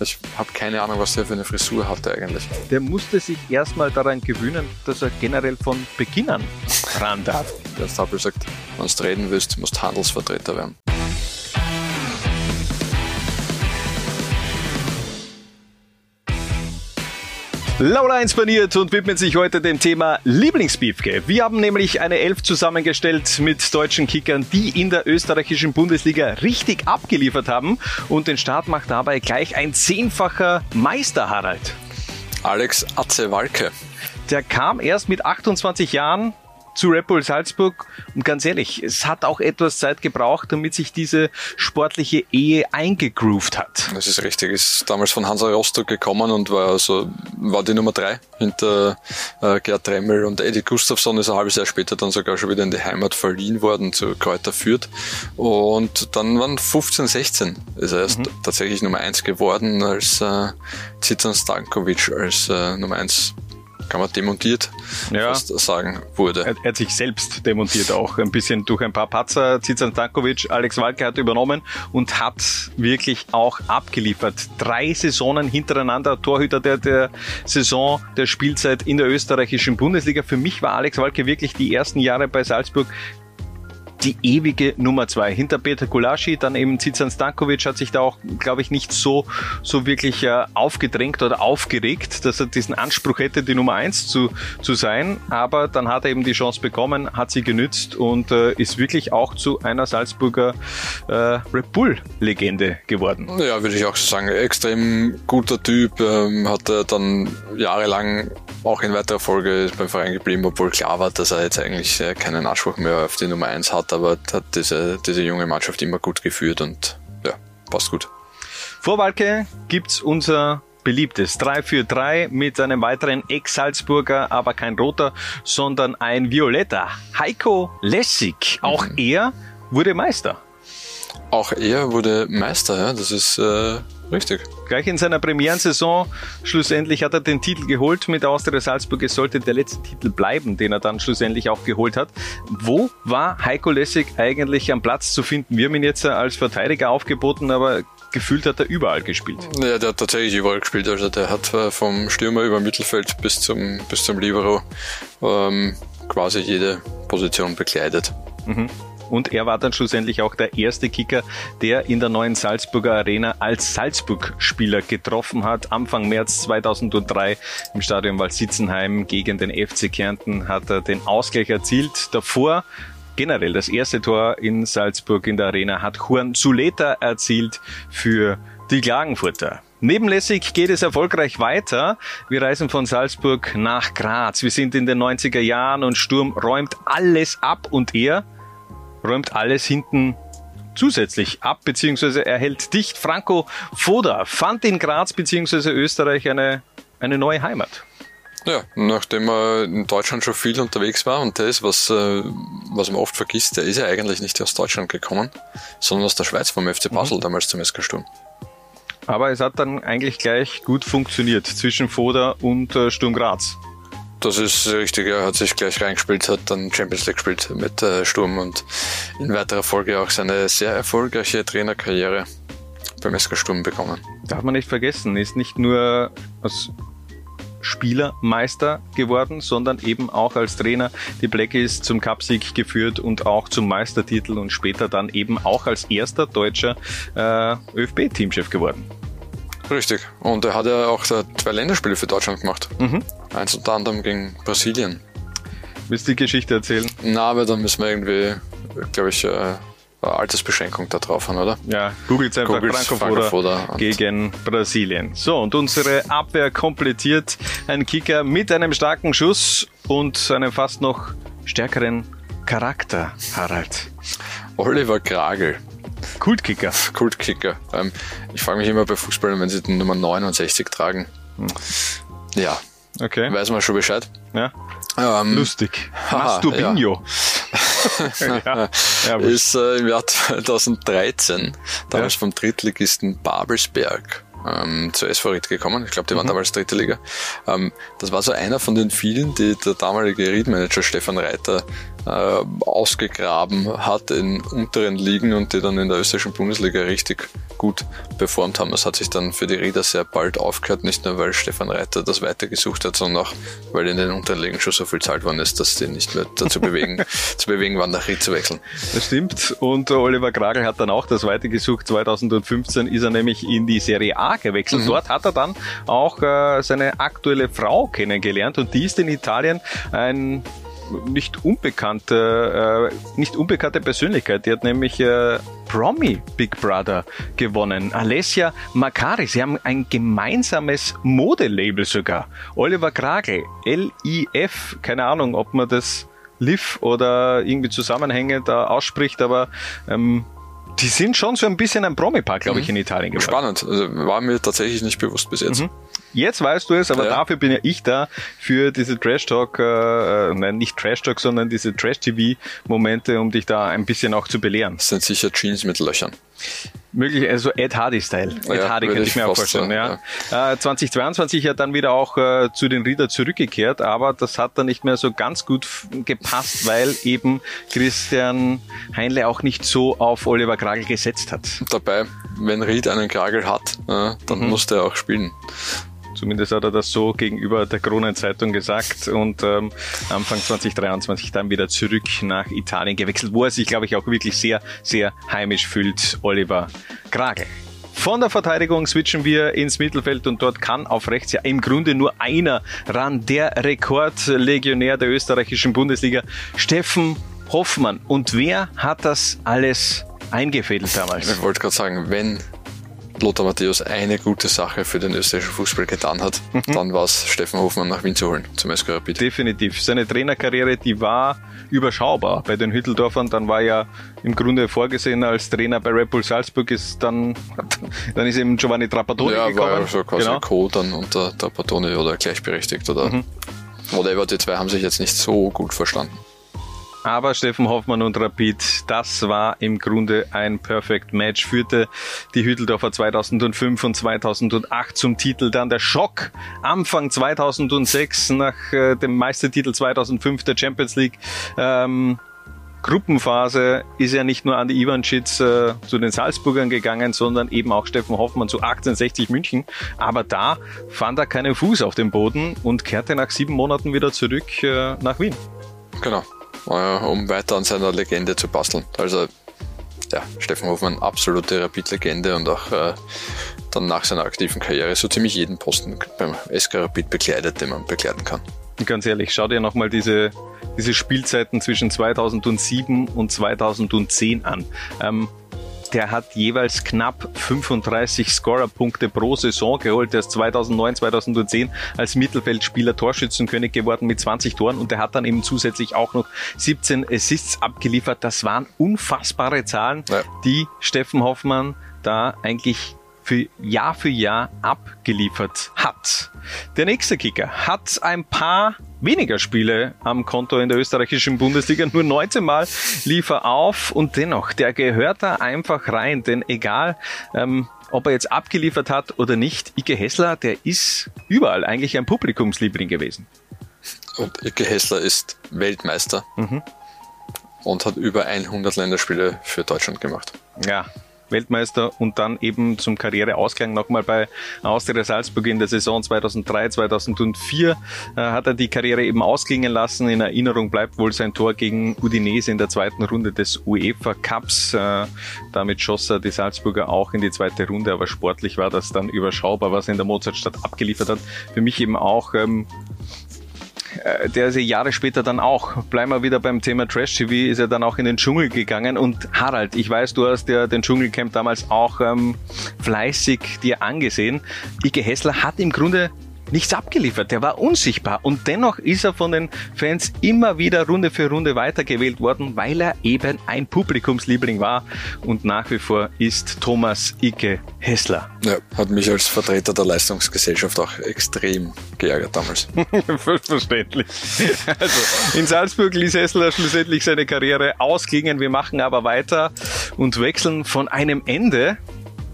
Ich habe keine Ahnung, was der für eine Frisur hatte eigentlich. Der musste sich erstmal daran gewöhnen, dass er generell von Beginn an ran darf. Der Stapel sagt, wenn du reden willst, musst du Handelsvertreter werden. Laura inspaniert und widmet sich heute dem Thema Lieblingsbeefke. Wir haben nämlich eine Elf zusammengestellt mit deutschen Kickern, die in der österreichischen Bundesliga richtig abgeliefert haben. Und den Start macht dabei gleich ein zehnfacher Meister Harald. Alex Atze Walke. Der kam erst mit 28 Jahren zu Red Bull Salzburg. Und ganz ehrlich, es hat auch etwas Zeit gebraucht, damit sich diese sportliche Ehe eingegroovt hat. Das ist richtig. Ist damals von Hansa Rostock gekommen und war also war die Nummer drei hinter äh, Gerd Tremmel und Eddie Gustafsson. Ist ein halbes Jahr später dann sogar schon wieder in die Heimat verliehen worden zu Kräuter Fürth. Und dann waren 15, 16 ist er erst mhm. tatsächlich Nummer eins geworden als äh, Zizan Stankovic als äh, Nummer eins kann man demontiert ja. fast sagen, wurde. Er, er, hat sich selbst demontiert auch, ein bisschen durch ein paar Patzer. Zizan Stankovic, Alex Walke hat übernommen und hat wirklich auch abgeliefert. Drei Saisonen hintereinander, Torhüter der, der Saison, der Spielzeit in der österreichischen Bundesliga. Für mich war Alex Walke wirklich die ersten Jahre bei Salzburg die ewige Nummer zwei. Hinter Peter Gulaschi, dann eben Zizan Stankovic hat sich da auch, glaube ich, nicht so, so wirklich äh, aufgedrängt oder aufgeregt, dass er diesen Anspruch hätte, die Nummer eins zu, zu sein. Aber dann hat er eben die Chance bekommen, hat sie genützt und äh, ist wirklich auch zu einer Salzburger äh, Red Bull-Legende geworden. Ja, würde ich auch sagen. Extrem guter Typ, ähm, hat er dann jahrelang auch in weiterer Folge beim Verein geblieben, obwohl klar war, dass er jetzt eigentlich äh, keinen Anspruch mehr auf die Nummer eins hat, aber hat diese, diese junge Mannschaft immer gut geführt und ja, passt gut. Vor Walke gibt's unser beliebtes 3 für 3 mit einem weiteren Ex-Salzburger, aber kein roter, sondern ein violetter. Heiko Lessig. Auch mhm. er wurde Meister. Auch er wurde Meister, ja, das ist äh, richtig. Gleich in seiner Premierensaison, schlussendlich hat er den Titel geholt mit Austria Salzburg. Es sollte der letzte Titel bleiben, den er dann schlussendlich auch geholt hat. Wo war Heiko Lessig eigentlich am Platz zu finden? Wir haben ihn jetzt als Verteidiger aufgeboten, aber gefühlt hat er überall gespielt. Ja, der hat tatsächlich überall gespielt. Also der hat äh, vom Stürmer über Mittelfeld bis zum, bis zum Libero ähm, quasi jede Position bekleidet. Mhm. Und er war dann schlussendlich auch der erste Kicker, der in der neuen Salzburger Arena als Salzburg-Spieler getroffen hat. Anfang März 2003 im Stadion Waldsitzenheim gegen den FC Kärnten hat er den Ausgleich erzielt. Davor generell das erste Tor in Salzburg in der Arena hat Juan Zuleta erzielt für die Klagenfurter. Nebenlässig geht es erfolgreich weiter. Wir reisen von Salzburg nach Graz. Wir sind in den 90er Jahren und Sturm räumt alles ab und er räumt alles hinten zusätzlich ab, beziehungsweise er hält dicht. Franco Foda fand in Graz beziehungsweise Österreich eine, eine neue Heimat. Ja, nachdem er in Deutschland schon viel unterwegs war und ist, was, äh, was man oft vergisst, der ist ja eigentlich nicht aus Deutschland gekommen, sondern aus der Schweiz vom FC Basel mhm. damals zum SK Sturm. Aber es hat dann eigentlich gleich gut funktioniert zwischen Foda und äh, Sturm Graz. Das ist richtig, er hat sich gleich reingespielt, hat dann Champions League gespielt mit äh, Sturm und in weiterer Folge auch seine sehr erfolgreiche Trainerkarriere beim SK Sturm bekommen. Darf man nicht vergessen, ist nicht nur als Spielermeister geworden, sondern eben auch als Trainer die Blackies zum Cupsieg geführt und auch zum Meistertitel und später dann eben auch als erster deutscher äh, ÖFB-Teamchef geworden. Richtig. Und er hat ja auch zwei Länderspiele für Deutschland gemacht. Mhm. Eins unter anderem gegen Brasilien. Willst du die Geschichte erzählen? Na, aber dann müssen wir irgendwie, glaube ich, äh, Altersbeschränkung da drauf haben, oder? Ja, googelt einfach Franco gegen Brasilien. So, und unsere Abwehr komplettiert ein Kicker mit einem starken Schuss und einem fast noch stärkeren Charakter, Harald. Oliver Kragel. Kultkicker. Kultkicker. Ähm, ich frage mich immer bei Fußballern, wenn sie die Nummer 69 tragen. Hm. Ja. Okay. Weiß man schon Bescheid. Ja. Ähm, Lustig. Masturbinho. Ja. ja. ja ist äh, im Jahr 2013 damals ja. vom Drittligisten Babelsberg ähm, zur SV Ried gekommen. Ich glaube, die waren mhm. damals dritte Liga. Ähm, das war so einer von den vielen, die der damalige Riedmanager Stefan Reiter äh, ausgegraben hat in unteren Ligen und die dann in der österreichischen Bundesliga richtig gut performt haben. Es hat sich dann für die Rieder sehr bald aufgehört, nicht nur weil Stefan Reiter das weitergesucht hat, sondern auch weil in den unteren Ligen schon so viel zahlt worden ist, dass die nicht mehr dazu bewegen, zu bewegen waren, nach Ried zu wechseln. Das stimmt. Und Oliver Kragel hat dann auch das weitergesucht. 2015 ist er nämlich in die Serie A gewechselt. Mhm. Dort hat er dann auch äh, seine aktuelle Frau kennengelernt und die ist in Italien ein nicht unbekannte, äh, nicht unbekannte Persönlichkeit. Die hat nämlich äh, Promi Big Brother gewonnen. Alessia Makari. Sie haben ein gemeinsames Modelabel sogar. Oliver Kragel, L-I-F. Keine Ahnung, ob man das Liv oder irgendwie Zusammenhängend da ausspricht, aber ähm, die sind schon so ein bisschen ein Promi-Park, glaube ich, mhm. in Italien geworden. Spannend. Also war mir tatsächlich nicht bewusst bis jetzt. Mhm. Jetzt weißt du es, aber ja. dafür bin ja ich da für diese Trash Talk, äh, nein, nicht Trash Talk, sondern diese Trash TV Momente, um dich da ein bisschen auch zu belehren. Das sind sicher Jeans mit Löchern. Möglich, also Ed Hardy-Style. Ed ja, Hardy könnte ich mir auch vorstellen. ja. ja. Äh, 2022 ja dann wieder auch äh, zu den Rieder zurückgekehrt, aber das hat dann nicht mehr so ganz gut gepasst, weil eben Christian Heinle auch nicht so auf Oliver Kragel gesetzt hat. Dabei, wenn Ried einen Kragel hat, äh, dann mhm. muss der auch spielen. Zumindest hat er das so gegenüber der Kronenzeitung gesagt und ähm, Anfang 2023 dann wieder zurück nach Italien gewechselt, wo er sich, glaube ich, auch wirklich sehr, sehr heimisch fühlt, Oliver Krage. Von der Verteidigung switchen wir ins Mittelfeld und dort kann auf rechts ja im Grunde nur einer ran, der Rekordlegionär der österreichischen Bundesliga, Steffen Hoffmann. Und wer hat das alles eingefädelt damals? Ich wollte gerade sagen, wenn Lothar Matthäus eine gute Sache für den österreichischen Fußball getan hat, mhm. dann war es Steffen Hofmann nach Wien zu holen zum SK Rapid. Definitiv. Seine Trainerkarriere, die war überschaubar bei den Hütteldorfern. Dann war er im Grunde vorgesehen als Trainer bei Red Bull Salzburg. Ist dann, dann ist eben Giovanni Trapattoni ja, gekommen. Ja, war so quasi genau. Co. dann unter Trapattoni oder gleichberechtigt oder mhm. whatever. Die zwei haben sich jetzt nicht so gut verstanden. Aber Steffen Hoffmann und Rapid, das war im Grunde ein Perfect Match, führte die Hütteldorfer 2005 und 2008 zum Titel. Dann der Schock Anfang 2006 nach äh, dem Meistertitel 2005 der Champions League. Ähm, Gruppenphase ist ja nicht nur Andi Ivanschitz äh, zu den Salzburgern gegangen, sondern eben auch Steffen Hoffmann zu 1860 München. Aber da fand er keinen Fuß auf dem Boden und kehrte nach sieben Monaten wieder zurück äh, nach Wien. Genau äh, um weiter an seiner Legende zu basteln. Also ja, Steffen Hofmann, absolute Rapid-Legende und auch äh, dann nach seiner aktiven Karriere so ziemlich jeden Posten beim SK Rapid bekleidet, den man bekleiden kann. Ganz ehrlich, schau dir nochmal diese, diese Spielzeiten zwischen 2007 und 2010 an. Ähm, der hat jeweils knapp 35 Scorerpunkte pro Saison geholt. Der ist 2009, 2010 als Mittelfeldspieler Torschützenkönig geworden mit 20 Toren und der hat dann eben zusätzlich auch noch 17 Assists abgeliefert. Das waren unfassbare Zahlen, ja. die Steffen Hoffmann da eigentlich für Jahr für Jahr abgeliefert hat. Der nächste Kicker hat ein paar weniger Spiele am Konto in der österreichischen Bundesliga, nur 19 Mal lief er auf und dennoch, der gehört da einfach rein, denn egal, ähm, ob er jetzt abgeliefert hat oder nicht, Ike Hessler, der ist überall eigentlich ein Publikumsliebling gewesen. Und Ike Hessler ist Weltmeister mhm. und hat über 100 Länderspiele für Deutschland gemacht. Ja, Weltmeister und dann eben zum Karriereausklang nochmal bei Austria Salzburg in der Saison 2003, 2004 äh, hat er die Karriere eben ausklingen lassen. In Erinnerung bleibt wohl sein Tor gegen Udinese in der zweiten Runde des UEFA Cups. Äh, damit schoss er die Salzburger auch in die zweite Runde, aber sportlich war das dann überschaubar, was er in der Mozartstadt abgeliefert hat. Für mich eben auch ähm, äh, der ist ja Jahre später dann auch, bleiben wir wieder beim Thema Trash TV, ist er dann auch in den Dschungel gegangen. Und Harald, ich weiß, du hast ja den Dschungelcamp damals auch ähm, fleißig dir angesehen. Ike Hessler hat im Grunde nichts abgeliefert. Der war unsichtbar und dennoch ist er von den Fans immer wieder Runde für Runde weitergewählt worden, weil er eben ein Publikumsliebling war und nach wie vor ist Thomas Icke Hessler. Ja, hat mich als Vertreter der Leistungsgesellschaft auch extrem geärgert damals. Verständlich. Also, in Salzburg ließ Hessler schlussendlich seine Karriere ausklingen. Wir machen aber weiter und wechseln von einem Ende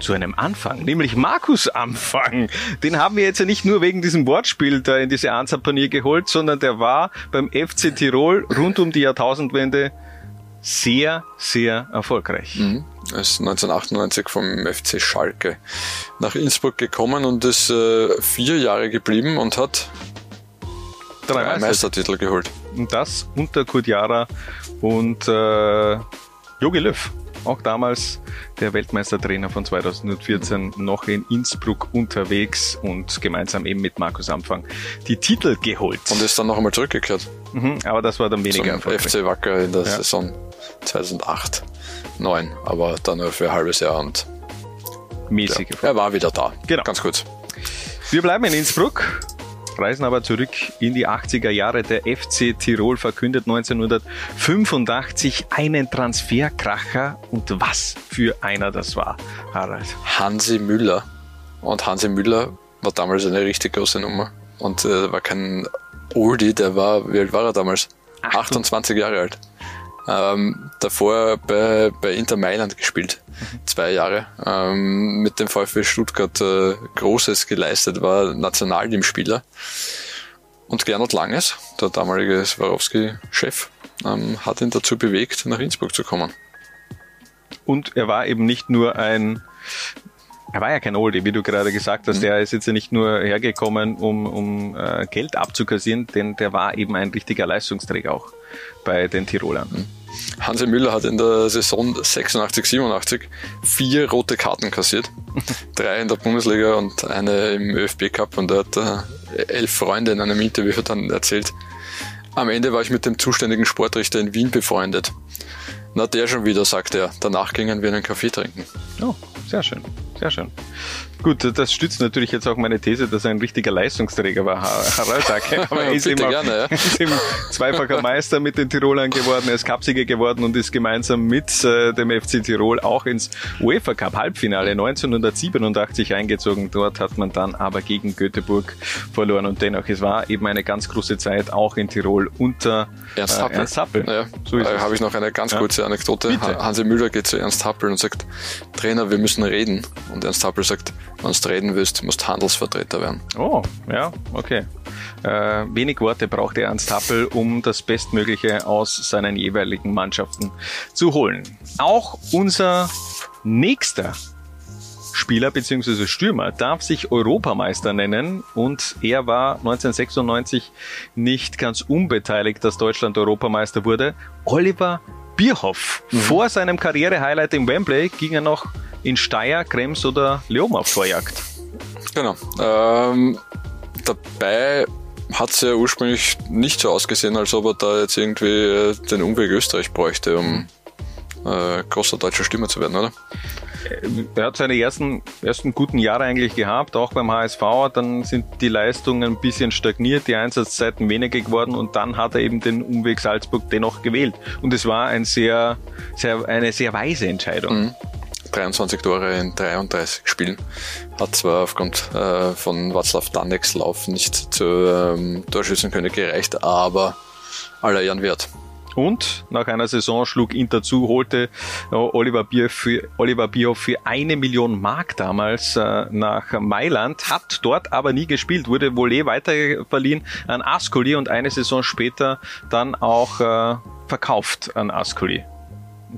zu einem Anfang, nämlich Markus Anfang. Den haben wir jetzt ja nicht nur wegen diesem Wortspiel da in diese Ansapanier geholt, sondern der war beim FC Tirol rund um die Jahrtausendwende sehr, sehr erfolgreich. Mhm. Er ist 1998 vom FC Schalke nach Innsbruck gekommen und ist äh, vier Jahre geblieben und hat drei, drei Meistertitel geholt. Und das unter Kurt Jara und äh, Jogi Löw auch damals der Weltmeistertrainer von 2014 noch in Innsbruck unterwegs und gemeinsam eben mit Markus Anfang die Titel geholt. Und ist dann noch einmal zurückgekehrt. Mhm, aber das war dann weniger Zum FC Wacker in der ja. Saison 2008, 9, aber dann nur für ein halbes Jahr und mäßig. Ja, er war wieder da. Genau. Ganz kurz. Wir bleiben in Innsbruck reisen aber zurück in die 80er Jahre. Der FC Tirol verkündet 1985 einen Transferkracher und was für einer das war, Harald. Hansi Müller. Und Hansi Müller war damals eine richtig große Nummer. Und äh, war kein Oldie, der war, wie alt war er damals? 28 Jahre alt. Ähm, davor bei, bei Inter Mailand gespielt, mhm. zwei Jahre. Ähm, mit dem VfB Stuttgart äh, Großes geleistet, war Nationalteamspieler. Und Gernot Langes, der damalige Swarovski-Chef, ähm, hat ihn dazu bewegt, nach Innsbruck zu kommen. Und er war eben nicht nur ein er war ja kein Oldie, wie du gerade gesagt hast. Mhm. Der ist jetzt ja nicht nur hergekommen, um, um äh, Geld abzukassieren, denn der war eben ein richtiger Leistungsträger auch bei den Tirolern. Mhm. Hansi Müller hat in der Saison 86, 87 vier rote Karten kassiert. Drei in der Bundesliga und eine im ÖFB Cup und er hat äh, elf Freunde in einem Interview dann erzählt. Am Ende war ich mit dem zuständigen Sportrichter in Wien befreundet. Na, der schon wieder, sagt er. Danach gingen wir einen Kaffee trinken. Oh, sehr schön. Sehr schön. Gut, das stützt natürlich jetzt auch meine These, dass er ein richtiger Leistungsträger war, Harald Dacke. Aber er ist, eben gerne, ja. ist eben zweifacher Meister mit den Tirolern geworden, er ist Cupsieger geworden und ist gemeinsam mit äh, dem FC Tirol auch ins UEFA Cup Halbfinale 1987 eingezogen. Dort hat man dann aber gegen Göteborg verloren und dennoch, es war eben eine ganz große Zeit auch in Tirol unter Ernst äh, Happel. Ernst Happel. Ja, so da habe ich noch eine ganz kurze Anekdote. Bitte. Hansi Müller geht zu Ernst Happel und sagt, Trainer, wir müssen reden. Und Ernst Happel sagt, wenn du reden willst, musst Handelsvertreter werden. Oh, ja, okay. Äh, wenig Worte braucht Ernst Happel, um das Bestmögliche aus seinen jeweiligen Mannschaften zu holen. Auch unser nächster Spieler bzw. Stürmer darf sich Europameister nennen und er war 1996 nicht ganz unbeteiligt, dass Deutschland Europameister wurde. Oliver Bierhoff. Mhm. Vor seinem Karrierehighlight im Wembley ging er noch in Steyr, Krems oder Leom auf Vorjagd. Genau. Ähm, dabei hat es ja ursprünglich nicht so ausgesehen, als ob er da jetzt irgendwie äh, den Umweg Österreich bräuchte, um äh, großer deutscher Stimme zu werden, oder? Er hat seine ersten, ersten guten Jahre eigentlich gehabt, auch beim HSV. Dann sind die Leistungen ein bisschen stagniert, die Einsatzzeiten weniger geworden und dann hat er eben den Umweg Salzburg dennoch gewählt. Und es war ein sehr, sehr, eine sehr weise Entscheidung. Mhm. 23 Tore in 33 Spielen. Hat zwar aufgrund äh, von Václav Daneks Lauf nicht zur ähm, Torschützenkönig gereicht, aber aller Ehren wert. Und nach einer Saison schlug Inter zu, holte äh, Oliver, Bier für, Oliver Bierhoff für eine Million Mark damals äh, nach Mailand, hat dort aber nie gespielt, wurde wohl eh weiterverliehen an Ascoli und eine Saison später dann auch äh, verkauft an Ascoli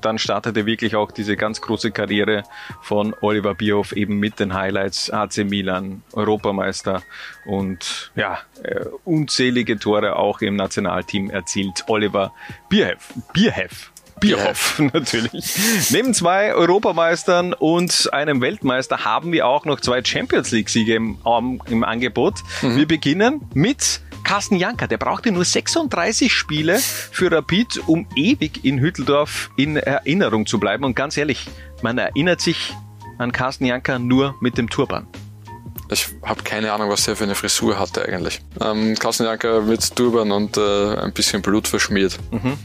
dann startete wirklich auch diese ganz große Karriere von Oliver Bierhoff eben mit den Highlights AC Milan, Europameister und ja, äh, unzählige Tore auch im Nationalteam erzielt. Oliver Bierhoff. Bierhoff. Bierhoff natürlich. Neben zwei Europameistern und einem Weltmeister haben wir auch noch zwei Champions League Siege im, im Angebot. Mhm. Wir beginnen mit Carsten Janker, der brauchte nur 36 Spiele für Rapid, um ewig in Hütteldorf in Erinnerung zu bleiben. Und ganz ehrlich, man erinnert sich an Carsten Janker nur mit dem Turban. Ich habe keine Ahnung, was er für eine Frisur hatte eigentlich. Ähm, Carsten Janker mit Turban und äh, ein bisschen Blut verschmiert. Mhm.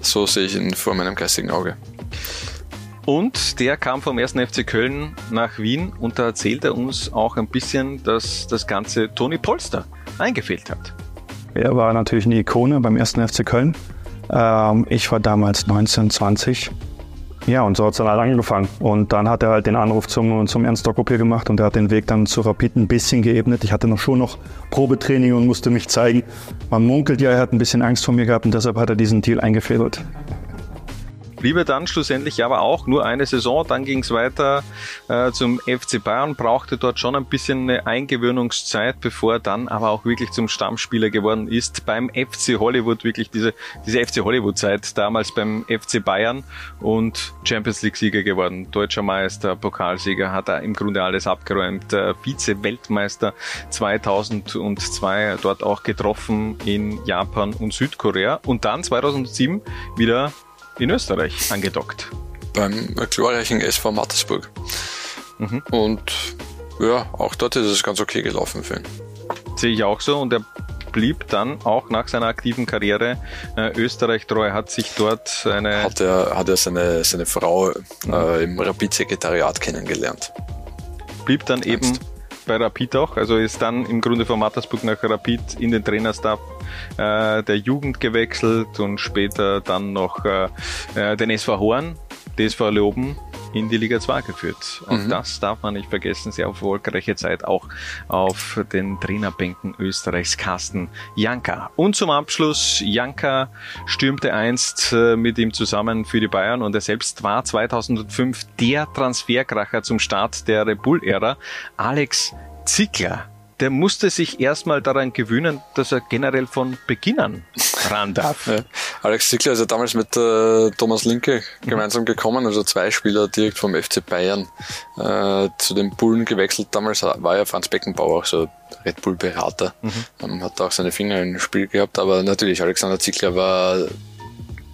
So sehe ich ihn vor meinem geistigen Auge. Und der kam vom 1. FC Köln nach Wien und da erzählt er uns auch ein bisschen, dass das ganze Toni Polster eingefehlt hat. Er war natürlich eine Ikone beim ersten FC Köln. Ähm, ich war damals 19, 20 Ja, und so hat es dann halt angefangen. Und dann hat er halt den Anruf zum, zum Ernst hier gemacht und er hat den Weg dann zu Rapid ein bisschen geebnet. Ich hatte noch schon noch Probetraining und musste mich zeigen. Man munkelt ja, er hat ein bisschen Angst vor mir gehabt und deshalb hat er diesen Deal eingefädelt blieb er dann schlussendlich aber auch nur eine Saison. Dann ging es weiter äh, zum FC Bayern, brauchte dort schon ein bisschen eine Eingewöhnungszeit, bevor er dann aber auch wirklich zum Stammspieler geworden ist. Beim FC Hollywood, wirklich diese, diese FC Hollywood-Zeit, damals beim FC Bayern und Champions League-Sieger geworden. Deutscher Meister, Pokalsieger, hat er im Grunde alles abgeräumt. Äh, Vize-Weltmeister 2002, dort auch getroffen in Japan und Südkorea. Und dann 2007 wieder in Österreich angedockt. Beim glorreichen SV Mattersburg. Mhm. Und ja, auch dort ist es ganz okay gelaufen für ihn. Sehe ich auch so und er blieb dann auch nach seiner aktiven Karriere äh, Österreich treu, hat sich dort eine... Hat er, hat er seine, seine Frau äh, im Rapid-Sekretariat kennengelernt. Blieb dann Ernst. eben bei Rapid auch, also ist dann im Grunde von Mattersburg nach Rapid in den Trainerstab äh, der Jugend gewechselt und später dann noch äh, äh den SV Horn, DSV Leoben in die Liga 2 geführt. Auch mhm. das darf man nicht vergessen. Sehr erfolgreiche Zeit auch auf den Trainerbänken Österreichs Carsten Janka. Und zum Abschluss, Janka stürmte einst äh, mit ihm zusammen für die Bayern und er selbst war 2005 der Transferkracher zum Start der Red Bull-Ära. Alex Zickler der musste sich erstmal daran gewöhnen, dass er generell von Beginn an ran darf. Ja. Alex Zickler ist ja damals mit äh, Thomas Linke gemeinsam gekommen, also zwei Spieler direkt vom FC Bayern äh, zu den Bullen gewechselt. Damals war ja Franz Beckenbauer auch so Red Bull Berater, mhm. ähm, hat auch seine Finger im Spiel gehabt, aber natürlich Alexander Zickler war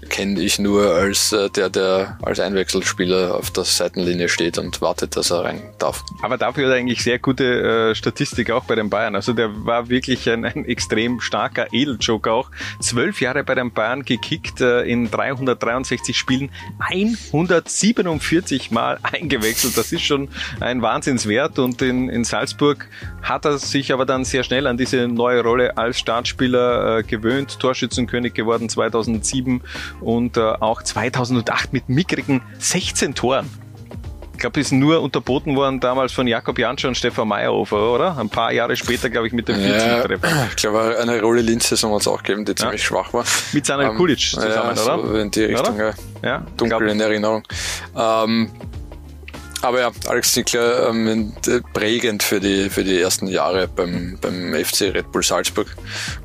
kenne ich nur als äh, der, der als Einwechselspieler auf der Seitenlinie steht und wartet, dass er rein darf. Aber dafür hat er eigentlich sehr gute äh, Statistik auch bei den Bayern. Also der war wirklich ein, ein extrem starker Edeljoker auch. Zwölf Jahre bei den Bayern gekickt, äh, in 363 Spielen 147 Mal eingewechselt. Das ist schon ein Wahnsinnswert und in, in Salzburg hat er sich aber dann sehr schnell an diese neue Rolle als Startspieler äh, gewöhnt. Torschützenkönig geworden 2007 und äh, auch 2008 mit mickrigen 16 Toren. Ich glaube, ist nur unterboten worden damals von Jakob Janscher und Stefan Meyerhofer, oder? Ein paar Jahre später, glaube ich, mit dem 14 ja. Ich glaube, eine Rolle Linz-Saison hat es auch gegeben, die ziemlich schwach war. Mit seiner um, Kulic zusammen, ja, so oder? in die Richtung, oder? ja. Dunkel in Erinnerung. Ähm, aber ja, Alex Zickler ähm, prägend für die, für die ersten Jahre beim, beim FC Red Bull Salzburg.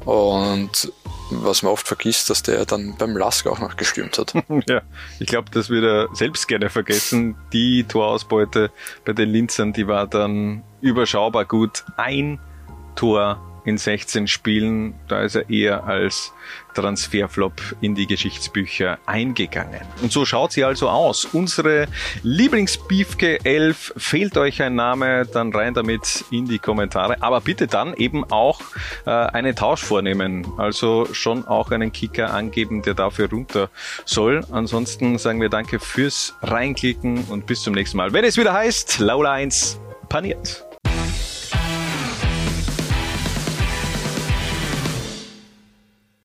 Und was man oft vergisst, dass der dann beim Lask auch noch gestürmt hat. ja, ich glaube, das wird er selbst gerne vergessen. Die Torausbeute bei den Linzern, die war dann überschaubar gut. Ein Tor in 16 Spielen, da ist er eher als Transferflop in die Geschichtsbücher eingegangen. Und so schaut sie also aus. Unsere Lieblingsbiefke 11, fehlt euch ein Name, dann rein damit in die Kommentare. Aber bitte dann eben auch äh, einen Tausch vornehmen. Also schon auch einen Kicker angeben, der dafür runter soll. Ansonsten sagen wir danke fürs Reinklicken und bis zum nächsten Mal. Wenn es wieder heißt, Laula 1 paniert.